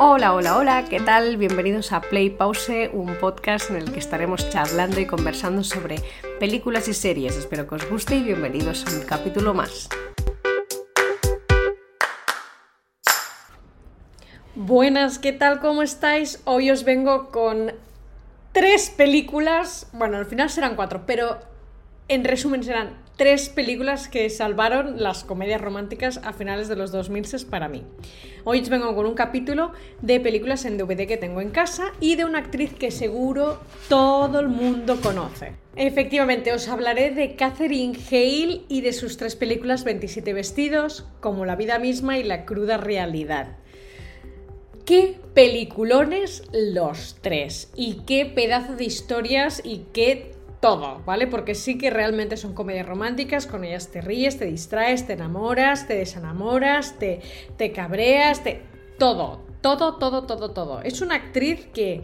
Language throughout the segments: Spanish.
Hola, hola, hola, ¿qué tal? Bienvenidos a Play Pause, un podcast en el que estaremos charlando y conversando sobre películas y series. Espero que os guste y bienvenidos a un capítulo más. Buenas, ¿qué tal? ¿Cómo estáis? Hoy os vengo con tres películas, bueno, al final serán cuatro, pero en resumen serán tres películas que salvaron las comedias románticas a finales de los 2000 para mí. Hoy os vengo con un capítulo de películas en DVD que tengo en casa y de una actriz que seguro todo el mundo conoce. Efectivamente, os hablaré de Catherine Hale y de sus tres películas 27 vestidos, como La vida misma y La cruda realidad. Qué peliculones los tres y qué pedazo de historias y qué todo, ¿vale? Porque sí que realmente son comedias románticas, con ellas te ríes, te distraes, te enamoras, te desenamoras, te, te cabreas, te... todo, todo, todo, todo, todo. Es una actriz que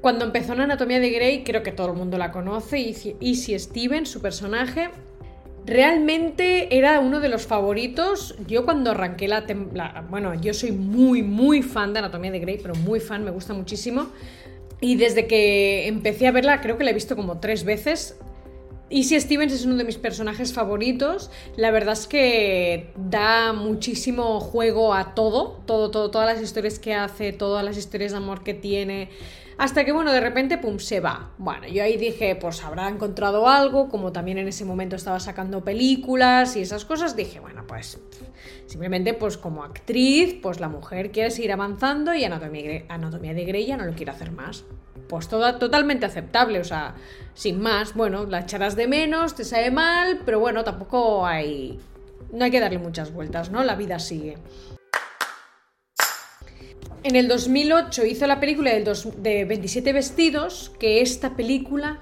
cuando empezó en Anatomía de Grey, creo que todo el mundo la conoce, Easy Steven, su personaje, realmente era uno de los favoritos. Yo cuando arranqué la, la, Bueno, yo soy muy, muy fan de Anatomía de Grey, pero muy fan, me gusta muchísimo. Y desde que empecé a verla, creo que la he visto como tres veces. Easy Stevens es uno de mis personajes favoritos. La verdad es que da muchísimo juego a todo, todo, todo, todas las historias que hace, todas las historias de amor que tiene. Hasta que, bueno, de repente, pum, se va. Bueno, yo ahí dije, pues habrá encontrado algo, como también en ese momento estaba sacando películas y esas cosas, dije, bueno, pues simplemente, pues como actriz, pues la mujer quiere seguir avanzando y Anatomía, de Grey ya no lo quiere hacer más. Pues totalmente aceptable, o sea, sin más, bueno, la echarás de menos, te sabe mal, pero bueno, tampoco hay... No hay que darle muchas vueltas, ¿no? La vida sigue. En el 2008 hizo la película de 27 vestidos, que esta película,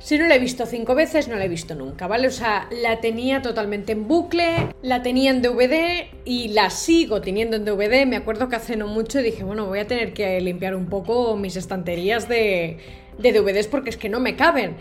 si no la he visto cinco veces, no la he visto nunca, ¿vale? O sea, la tenía totalmente en bucle, la tenía en DVD y la sigo teniendo en DVD. Me acuerdo que hace no mucho dije, bueno, voy a tener que limpiar un poco mis estanterías de, de DVDs porque es que no me caben.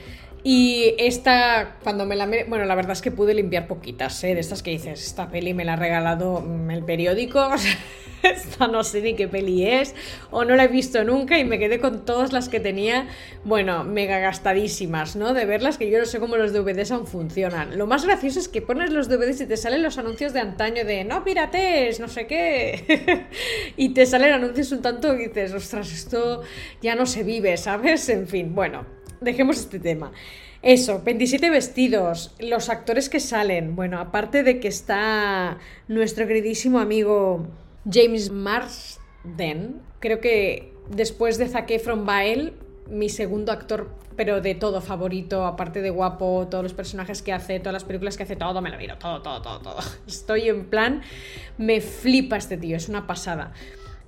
Y esta, cuando me la... Bueno, la verdad es que pude limpiar poquitas, ¿eh? De estas que dices, esta peli me la ha regalado mm, el periódico, esta no sé ni qué peli es, o no la he visto nunca y me quedé con todas las que tenía, bueno, mega gastadísimas, ¿no? De verlas, que yo no sé cómo los DVDs aún funcionan. Lo más gracioso es que pones los DVDs y te salen los anuncios de antaño de, no pirates, no sé qué, y te salen anuncios un tanto y dices, ostras, esto ya no se vive, ¿sabes? En fin, bueno dejemos este tema. Eso, 27 vestidos, los actores que salen. Bueno, aparte de que está nuestro queridísimo amigo James Marsden, creo que después de Zac Efron Bael, mi segundo actor, pero de todo favorito, aparte de guapo, todos los personajes que hace, todas las películas que hace, todo me lo miro, todo, todo, todo, todo. Estoy en plan, me flipa este tío, es una pasada.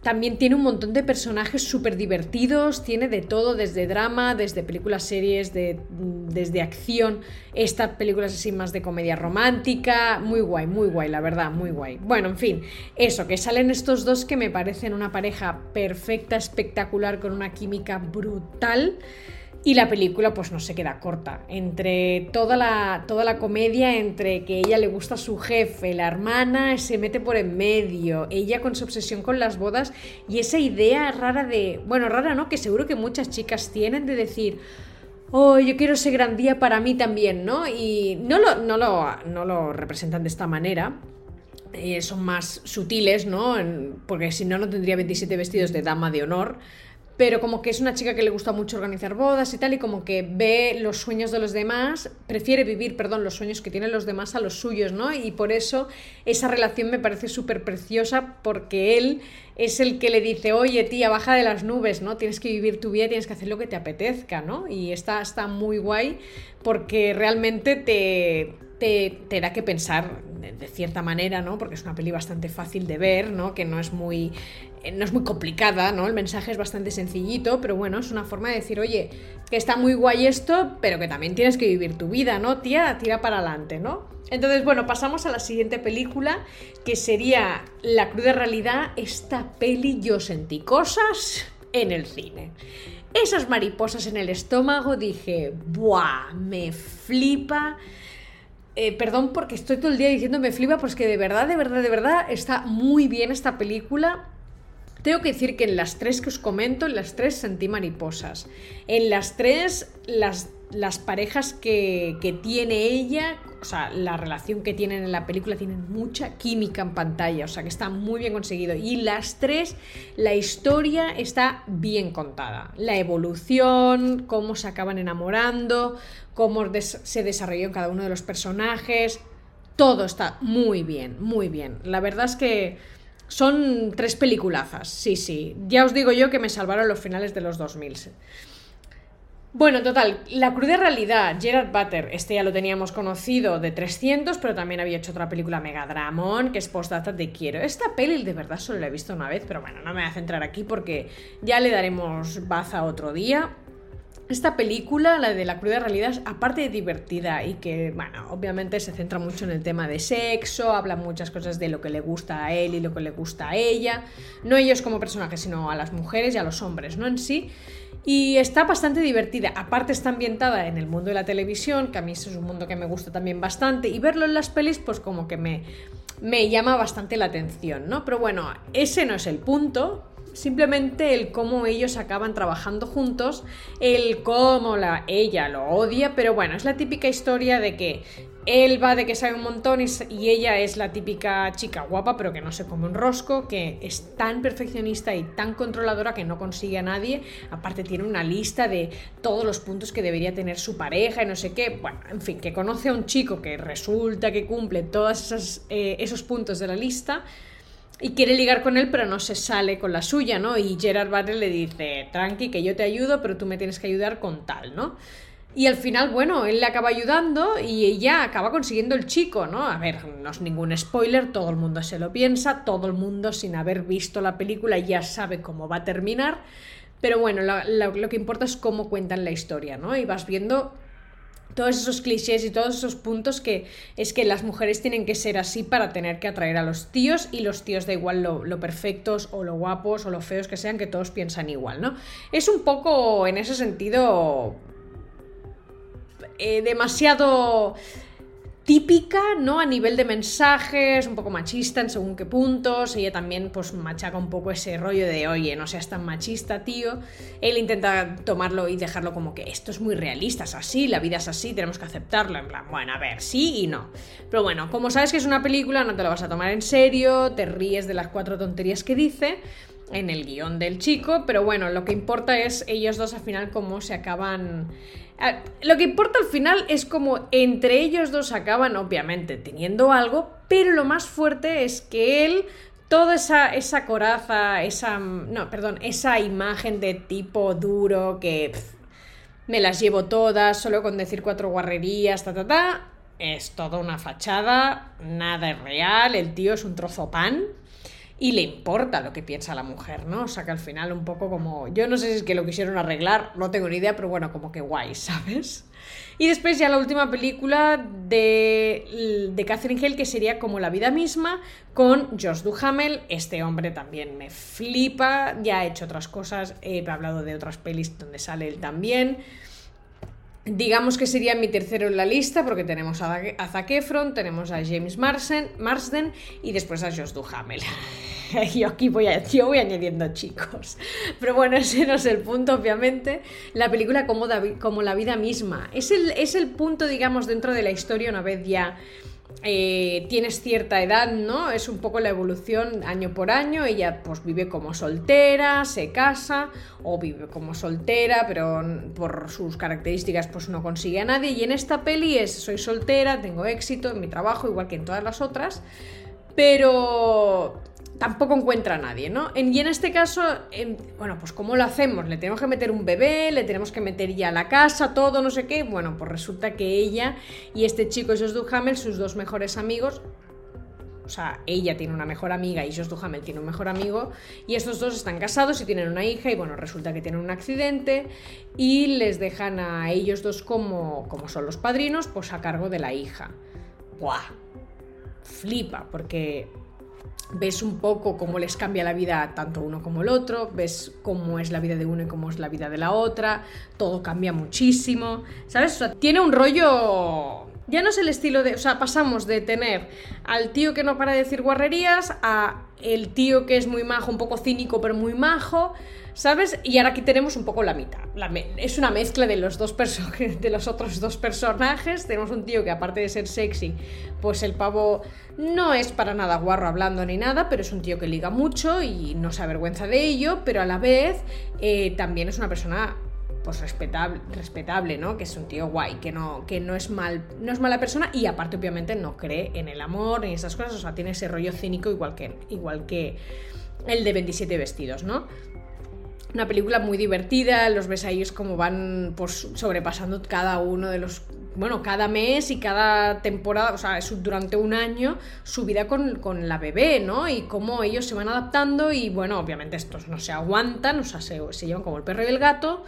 También tiene un montón de personajes súper divertidos, tiene de todo, desde drama, desde películas, series, de, desde acción, estas películas así más de comedia romántica, muy guay, muy guay, la verdad, muy guay. Bueno, en fin, eso, que salen estos dos que me parecen una pareja perfecta, espectacular, con una química brutal. Y la película pues no se queda corta. Entre toda la, toda la comedia, entre que ella le gusta a su jefe, la hermana se mete por en medio, ella con su obsesión con las bodas y esa idea rara de, bueno, rara no, que seguro que muchas chicas tienen de decir, oh, yo quiero ese gran día para mí también, ¿no? Y no lo, no lo, no lo representan de esta manera, eh, son más sutiles, ¿no? porque si no, no tendría 27 vestidos de dama de honor pero como que es una chica que le gusta mucho organizar bodas y tal, y como que ve los sueños de los demás, prefiere vivir, perdón, los sueños que tienen los demás a los suyos, ¿no? Y por eso esa relación me parece súper preciosa, porque él es el que le dice, oye tía, baja de las nubes, ¿no? Tienes que vivir tu vida, tienes que hacer lo que te apetezca, ¿no? Y está, está muy guay porque realmente te, te, da que pensar de, cierta manera, ¿no? Porque es una peli bastante fácil de ver, ¿no? Que no es muy eh, no es muy complicada, ¿no? El mensaje es bastante sencillito, pero bueno, es una forma de decir, oye, que está muy guay esto, pero que también tienes que vivir tu vida, ¿no? Tía, tira para adelante, ¿no? Entonces, bueno, pasamos a la siguiente película, que sería La cruda realidad. Esta peli yo sentí cosas en el cine. Esas mariposas en el estómago, dije, ¡buah! Me flipa. Eh, perdón porque estoy todo el día diciendo me flipa, pues que de verdad, de verdad, de verdad está muy bien esta película Tengo que decir que en las tres que os comento, en las tres sentí mariposas. En las tres, las, las parejas que, que tiene ella, o sea, la relación que tienen en la película, tienen mucha química en pantalla, o sea, que está muy bien conseguido. Y las tres, la historia está bien contada. La evolución, cómo se acaban enamorando, cómo se desarrolló cada uno de los personajes, todo está muy bien, muy bien. La verdad es que son tres peliculazas, sí, sí. Ya os digo yo que me salvaron los finales de los 2000. Bueno, total, la cruda realidad, Gerard Butler, este ya lo teníamos conocido de 300, pero también había hecho otra película Megadramon, que es Postdata de Quiero. Esta peli de verdad solo la he visto una vez, pero bueno, no me voy a centrar aquí porque ya le daremos baza otro día. Esta película, la de la cruda realidad, aparte de divertida y que, bueno, obviamente se centra mucho en el tema de sexo, habla muchas cosas de lo que le gusta a él y lo que le gusta a ella, no ellos como personajes, sino a las mujeres y a los hombres, ¿no? En sí. Y está bastante divertida. Aparte está ambientada en el mundo de la televisión, que a mí es un mundo que me gusta también bastante, y verlo en las pelis, pues como que me, me llama bastante la atención, ¿no? Pero bueno, ese no es el punto simplemente el cómo ellos acaban trabajando juntos, el cómo la, ella lo odia, pero bueno, es la típica historia de que él va de que sabe un montón y, ella es la típica chica guapa, pero que no se come un rosco, que es tan perfeccionista y tan controladora que no consigue a nadie. Aparte tiene una lista de todos los puntos que debería tener su pareja y no sé qué. Bueno, en fin, que conoce a un chico que resulta que cumple todos eh, esos puntos de la lista y quiere ligar con él, pero no se sale con la suya, ¿no? Y Gerard Butler le dice, tranqui, que yo te ayudo, pero tú me tienes que ayudar con tal, ¿no? Y al final, bueno, él le acaba ayudando y ella acaba consiguiendo el chico, ¿no? A ver, no es ningún spoiler, todo el mundo se lo piensa, todo el mundo sin haber visto la película ya sabe cómo va a terminar, pero bueno, lo que importa es cómo cuentan la historia, ¿no? Y vas viendo todos esos clichés y todos esos puntos que es que las mujeres tienen que ser así para tener que atraer a los tíos y los tíos da igual lo, perfectos o lo guapos o lo feos que sean, que todos piensan igual, ¿no? Es un poco en ese sentido eh, demasiado típica, ¿no? A nivel de mensajes, un poco machista en según qué puntos. Ella también, pues, machaca un poco ese rollo de, oye, no seas tan machista, tío. Él intenta tomarlo y dejarlo como que esto es muy realista, es así, la vida es así, tenemos que aceptarlo. En plan, bueno, a ver, sí y no. Pero bueno, como sabes que es una película, no te la vas a tomar en serio, te ríes de las cuatro tonterías que dice en el guion del chico, pero bueno, lo que importa es ellos dos al final cómo se acaban lo que importa al final es como entre ellos dos acaban obviamente teniendo algo, pero lo más fuerte es que él, toda esa, esa coraza, esa... No, perdón, esa imagen de tipo duro que me las llevo todas, solo con decir cuatro guarrerías, ta, ta, ta, es toda una fachada, nada es real, el tío es un trozo pan y le importa lo que piensa la mujer, ¿no? O sea que al final un poco como, yo no sé si es que lo quisieron arreglar, no tengo ni idea, pero bueno, como que guay, ¿sabes? Y después ya la última película de, de Catherine Hale, que sería como la vida misma, con Josh Duhamel. Este hombre también me flipa, ya ha hecho otras cosas, he hablado de otras pelis donde sale él también. Digamos que sería mi tercero en la lista porque tenemos a, Zac Efron, tenemos a James Marsden y después a Josh Duhamel. yo aquí voy, añadiendo chicos. Pero bueno, ese no es el punto, obviamente. La película como, como la vida misma. Es el, es el punto, digamos, dentro de la historia una vez ya eh, tienes cierta edad, ¿no? Es un poco la evolución año por año. Ella pues vive como soltera, se casa o vive como soltera, pero por sus características pues no consigue a nadie. Y en esta peli es soy soltera, tengo éxito en mi trabajo, igual que en todas las otras, pero tampoco encuentra a nadie, ¿no? y en este caso, bueno, pues ¿cómo lo hacemos? Le tenemos que meter un bebé, le tenemos que meter ya la casa, todo, no sé qué. Bueno, pues resulta que ella y este chico, Josh Duhamel, sus dos mejores amigos, o sea, ella tiene una mejor amiga y Josh Duhamel tiene un mejor amigo y estos dos están casados y tienen una hija y bueno, resulta que tienen un accidente y les dejan a ellos dos como, como son los padrinos, pues a cargo de la hija. ¡Buah! Flipa, porque ves un poco cómo les cambia la vida tanto uno como el otro, ves cómo es la vida de uno y cómo es la vida de la otra, todo cambia muchísimo, ¿sabes? tiene un rollo Ya no es el estilo de. O sea, pasamos de tener al tío que no para de decir guarrerías a el tío que es muy majo, un poco cínico, pero muy majo. ¿Sabes? Y ahora aquí tenemos un poco la mitad. es una mezcla de los, dos de los otros dos personajes. Tenemos un tío que aparte de ser sexy, pues el pavo no es para nada guarro hablando ni nada, pero es un tío que liga mucho y no se avergüenza de ello, pero a la vez eh, también es una persona pues respetable, respetable, ¿no? Que es un tío guay, que no, que no es mal, no es mala persona y aparte obviamente no cree en el amor ni esas cosas, o sea, tiene ese rollo cínico igual que, igual que el de 27 vestidos, ¿no? Una película muy divertida, los ves ahí es como van pues, sobrepasando cada uno de los bueno, cada mes y cada temporada, o sea, es durante un año, su vida con, con, la bebé, ¿no? Y cómo ellos se van adaptando y, bueno, obviamente estos no se aguantan, o sea, se, se llevan como el perro y el gato,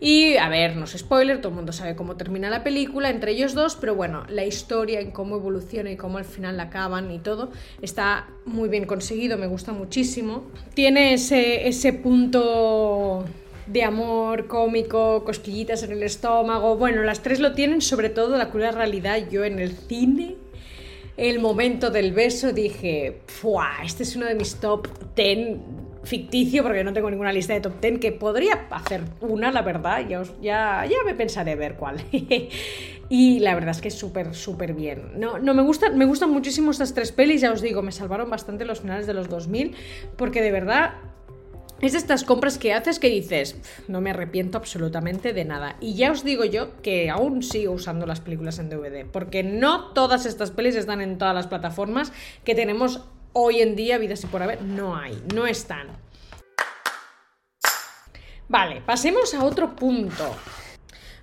y a ver, no es spoiler, todo el mundo sabe cómo termina la película entre ellos dos, pero bueno, la historia y cómo evoluciona y cómo al final la acaban y todo está muy bien conseguido, me gusta muchísimo. Tiene ese, ese punto de amor cómico, cosquillitas en el estómago. Bueno, las tres lo tienen, sobre todo la cruda realidad. Yo en el cine, el momento del beso, dije, Este es uno de mis top 10 ficticio, porque no tengo ninguna lista de top 10, que podría hacer una, la verdad, ya, ya, ya me pensaré ver cuál. y la verdad es que es súper, súper bien. No, no me, gustan, me gustan muchísimo estas tres pelis, ya os digo, me salvaron bastante los finales de los 2000, porque de verdad es estas compras que haces que dices, no me arrepiento absolutamente de nada. Y ya os digo yo que aún sigo usando las películas en DVD, porque no todas estas pelis están en todas las plataformas que tenemos hoy en día, vida y por haber, no hay, no están. Vale, pasemos a otro punto.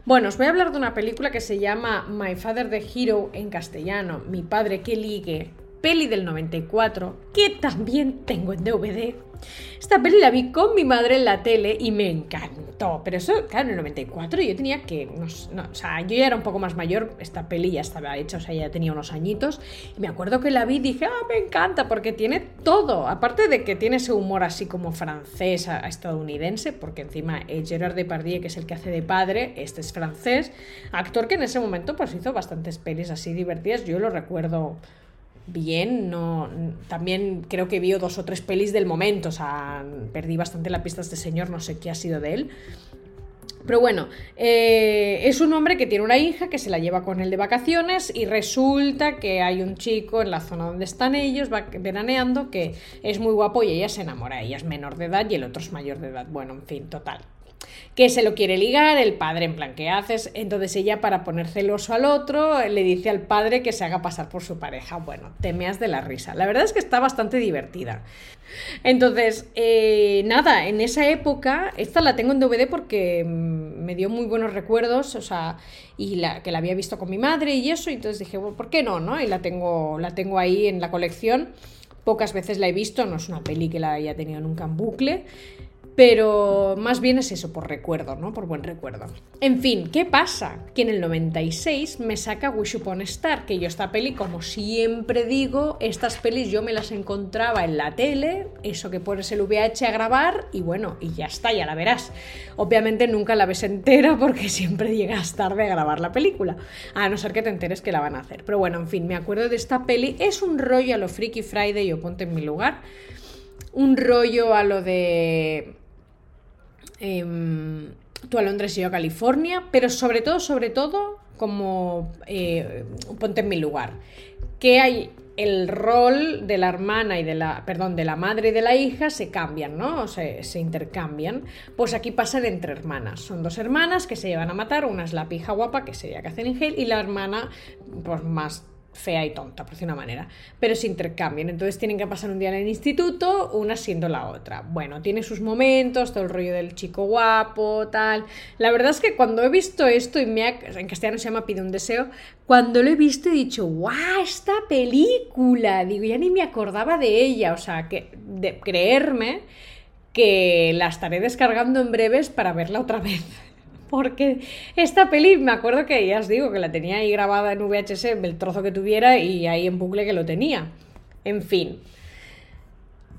Bueno, os voy a hablar de una película que se llama My Father the Hero en castellano, Mi Padre que Ligue, peli del 94, que también tengo en DVD. Esta peli la vi con mi madre en la tele y me encantó. Pero eso, claro, en el 94 yo tenía que. O sea, yo ya era un poco más mayor. Esta peli ya estaba hecha, o sea, ya tenía unos añitos. Y me acuerdo que la vi y dije, ah, me encanta, porque tiene todo. Aparte de que tiene ese humor así como francés a, estadounidense, porque encima Gerard Depardieu, que es el que hace de padre, este es francés. Actor que en ese momento pues hizo bastantes pelis así divertidas. Yo lo recuerdo bien, no también creo que vio dos o tres pelis del momento, o sea, perdí bastante la pista de este señor, no sé qué ha sido de él. Pero bueno, eh, es un hombre que tiene una hija que se la lleva con él de vacaciones y resulta que hay un chico en la zona donde están ellos veraneando que es muy guapo y ella se enamora. Ella es menor de edad y el otro es mayor de edad. Bueno, en fin, total que se lo quiere ligar, el padre en plan, ¿qué haces? Entonces ella para poner celoso al otro le dice al padre que se haga pasar por su pareja. Bueno, temeas de la risa. La verdad es que está bastante divertida. Entonces, eh, nada, en esa época, esta la tengo en DVD porque mm, me dio muy buenos recuerdos, o sea, y la, que la había visto con mi madre y eso, y entonces dije, bueno, ¿por qué no? no? Y la tengo, la tengo ahí en la colección. Pocas veces la he visto, no es una peli que la haya tenido nunca en bucle. Pero más bien es eso, por recuerdo, ¿no? Por buen recuerdo. En fin, ¿qué pasa? Que en el 96 me saca Wish Upon Star, que yo esta peli, como siempre digo, estas pelis yo me las encontraba en la tele, eso que pones el VH a grabar y bueno, y ya está, ya la verás. Obviamente nunca la ves entera porque siempre llegas tarde a grabar la película, a no ser que te enteres que la van a hacer. Pero bueno, en fin, me acuerdo de esta peli, es un rollo a lo Freaky Friday, yo ponte en mi lugar, un rollo a lo de eh, tú a Londres y yo a California, pero sobre todo, sobre todo, como eh, ponte en mi lugar, que hay el rol de la hermana y de la, perdón, de la madre y de la hija se cambian, ¿no? Se, se intercambian. Pues aquí pasan entre hermanas. Son dos hermanas que se llevan a matar. Una es la pija guapa, que sería Catherine Hale, y la hermana, pues más fea y tonta, por decir una manera, pero se intercambian. Entonces tienen que pasar un día en el instituto, una siendo la otra. Bueno, tiene sus momentos, todo el rollo del chico guapo, tal. La verdad es que cuando he visto esto, y me en castellano se llama Pide un deseo, cuando lo he visto he dicho, ¡guau! Esta película, digo, ya ni me acordaba de ella, o sea, que de creerme que la estaré descargando en breves para verla otra vez porque esta peli me acuerdo que ya os digo que la tenía ahí grabada en VHS, el trozo que tuviera y ahí en bucle que lo tenía. En fin.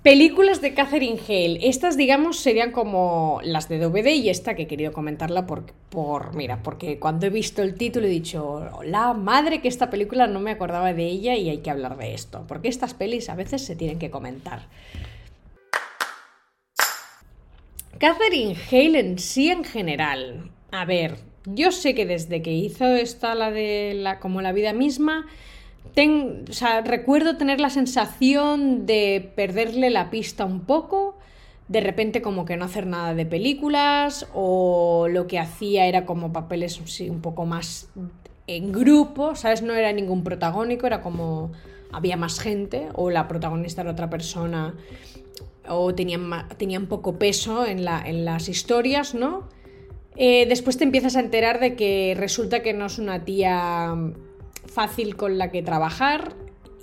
Películas de Catherine Hale. Estas, digamos, serían como las de DVD y esta que he querido comentarla por, por, mira, porque cuando he visto el título he dicho, la madre que esta película no me acordaba de ella y hay que hablar de esto, porque estas pelis a veces se tienen que comentar. Catherine Hale en sí en general. A ver, yo sé que desde que hizo esta, la de la, como la vida misma, recuerdo tener la sensación de perderle la pista un poco, de repente como que no hacer nada de películas, o lo que hacía era como papeles un poco más en grupo, ¿sabes? No era ningún protagónico, era como había más gente, o la protagonista era otra persona, o tenían, tenían poco peso en, la, en las historias, ¿no? Eh, después te empiezas a enterar de que resulta que no es una tía fácil con la que trabajar.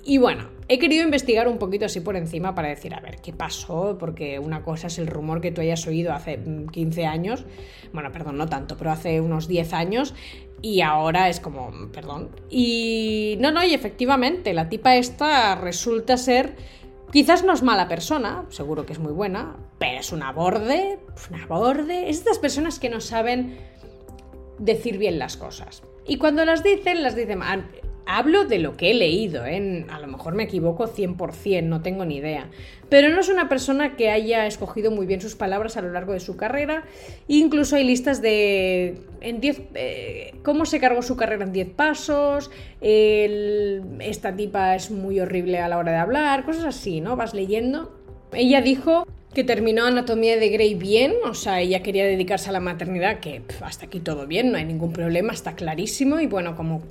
Y bueno, he querido investigar un poquito así por encima para decir, a ver, ¿qué pasó? Porque una cosa es el rumor que tú hayas oído hace 15 años, bueno, perdón, no tanto, pero hace unos 10 años, y ahora es como, perdón. Y no, no, y efectivamente, la tipa esta resulta ser, quizás no es mala persona, seguro que es muy buena, pero es una borde, una borde, es estas personas que no saben decir bien las cosas. Y cuando las dicen, las dicen... Hablo de lo que he leído, ¿eh? a lo mejor me equivoco 100%, no tengo ni idea. Pero no es una persona que haya escogido muy bien sus palabras a lo largo de su carrera. Incluso hay listas de en 10, eh, cómo se cargó su carrera en 10 pasos, esta tipa es muy horrible a la hora de hablar, cosas así, ¿no? Vas leyendo. Ella dijo que terminó Anatomía de Grey bien, o sea, ella quería dedicarse a la maternidad, que hasta aquí todo bien, no hay ningún problema, está clarísimo, y bueno, como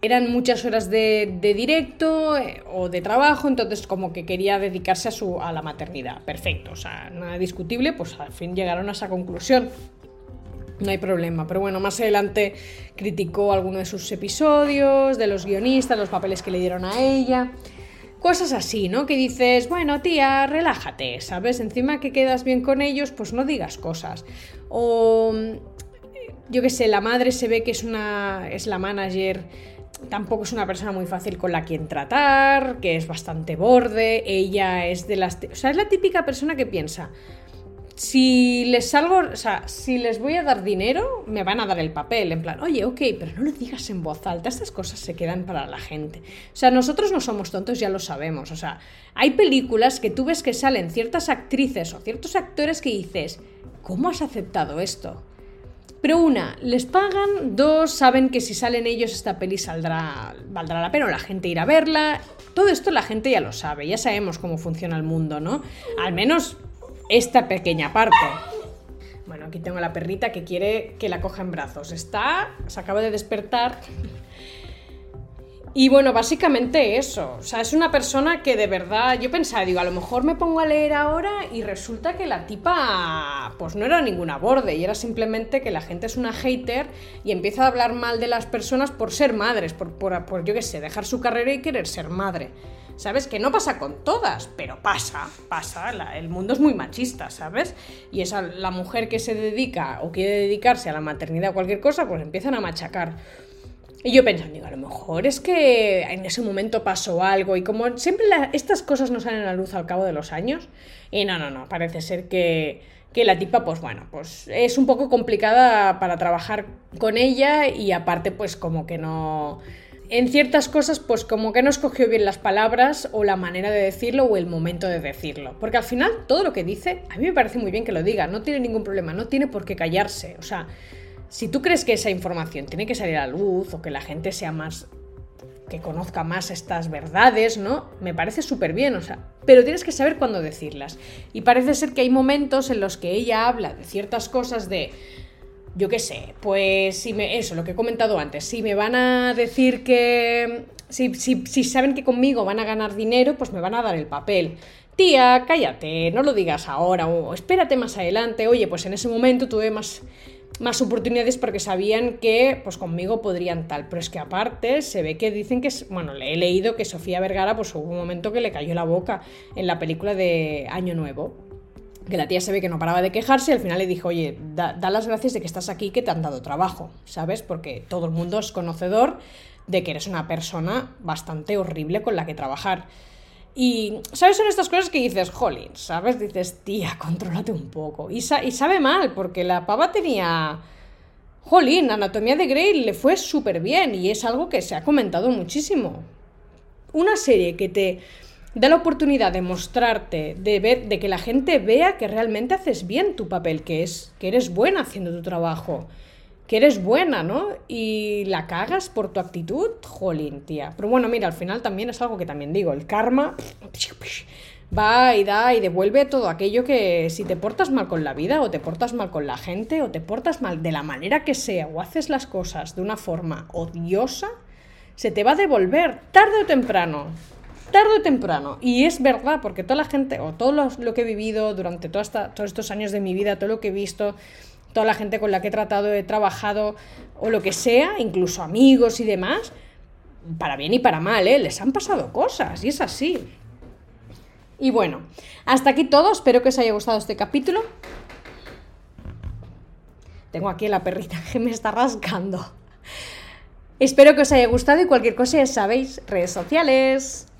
eran muchas horas de, directo eh, o de trabajo, entonces como que quería dedicarse a, su, a la maternidad, perfecto, o sea, nada discutible, pues al fin llegaron a esa conclusión. No hay problema, pero bueno, más adelante criticó alguno de sus episodios, de los guionistas, los papeles que le dieron a ella. Cosas así, ¿no? Que dices, bueno, tía, relájate, ¿sabes? Encima que quedas bien con ellos, pues no digas cosas. O, yo qué sé, la madre se ve que es una, es la manager, tampoco es una persona muy fácil con la quien tratar, que es bastante borde, ella es de las... O sea, es la típica persona que piensa, si les salgo, o sea, si les voy a dar dinero, me van a dar el papel, en plan, oye, ok, pero no lo digas en voz alta, estas cosas se quedan para la gente. O sea, nosotros no somos tontos, ya lo sabemos. O sea, hay películas que tú ves que salen ciertas actrices o ciertos actores que dices, ¿cómo has aceptado esto? Pero una, les pagan, dos, saben que si salen ellos esta peli saldrá, valdrá la pena o la gente irá a verla. Todo esto la gente ya lo sabe, ya sabemos cómo funciona el mundo, ¿no? Al menos esta pequeña parte. Bueno, aquí tengo la perrita que quiere que la coja en brazos. Está, se acaba de despertar. Y bueno, básicamente eso. O sea, es una persona que de verdad, yo pensaba, digo, a lo mejor me pongo a leer ahora y resulta que la tipa, pues no era ninguna borde y era simplemente que la gente es una hater y empieza a hablar mal de las personas por ser madres, por, por, por yo qué sé, dejar su carrera y querer ser madre. ¿Sabes? Que no pasa con todas, pero pasa, pasa. el mundo es muy machista, ¿sabes? Y esa, la mujer que se dedica o quiere dedicarse a la maternidad o cualquier cosa, pues empiezan a machacar. Y yo pensando, digo, a lo mejor es que en ese momento pasó algo y como siempre estas cosas no salen a la luz al cabo de los años, y no, no, no, parece ser que, que la tipa, pues bueno, pues es un poco complicada para trabajar con ella y aparte pues como que no en ciertas cosas, pues como que no escogió bien las palabras o la manera de decirlo o el momento de decirlo. Porque al final, todo lo que dice, a mí me parece muy bien que lo diga, no tiene ningún problema, no tiene por qué callarse. O sea, si tú crees que esa información tiene que salir a la luz o que la gente sea más que conozca más estas verdades, ¿no? Me parece súper bien, o sea, pero tienes que saber cuándo decirlas. Y parece ser que hay momentos en los que ella habla de ciertas cosas de yo qué sé, pues si me, eso, lo que he comentado antes, si me van a decir que, si, si, saben que conmigo van a ganar dinero, pues me van a dar el papel. Tía, cállate, no lo digas ahora, o espérate más adelante, oye, pues en ese momento tuve más, más oportunidades porque sabían que pues conmigo podrían tal, pero es que aparte se ve que dicen que, bueno, le he leído que Sofía Vergara pues hubo un momento que le cayó la boca en la película de Año Nuevo, que la tía se ve que no paraba de quejarse y al final le dijo, oye, da, las gracias de que estás aquí, que te han dado trabajo, ¿sabes? Porque todo el mundo es conocedor de que eres una persona bastante horrible con la que trabajar. Y, ¿sabes? Son estas cosas que dices, jolín, ¿sabes? Dices, tía, contrólate un poco. Y, y sabe mal, porque la pava tenía... Jolín, Anatomía de Grey le fue súper bien y es algo que se ha comentado muchísimo. Una serie que te da la oportunidad de mostrarte, de ver, de que la gente vea que realmente haces bien tu papel, que es que eres buena haciendo tu trabajo que eres buena, ¿no? Y la cagas por tu actitud, jolín, tía. Pero bueno, mira, al final también es algo que también digo, el karma va y da y devuelve todo aquello que si te portas mal con la vida o te portas mal con la gente o te portas mal de la manera que sea o haces las cosas de una forma odiosa, se te va a devolver tarde o temprano. Tarde o temprano. Y es verdad, porque toda la gente, o todo lo, que he vivido durante todos estos años de mi vida, todo lo que he visto, toda la gente con la que he tratado, he trabajado o lo que sea, incluso amigos y demás, para bien y para mal, ¿eh? les han pasado cosas y es así. Y bueno, hasta aquí todo, espero que os haya gustado este capítulo. Tengo aquí la perrita que me está rascando. Espero que os haya gustado y cualquier cosa ya sabéis, redes sociales.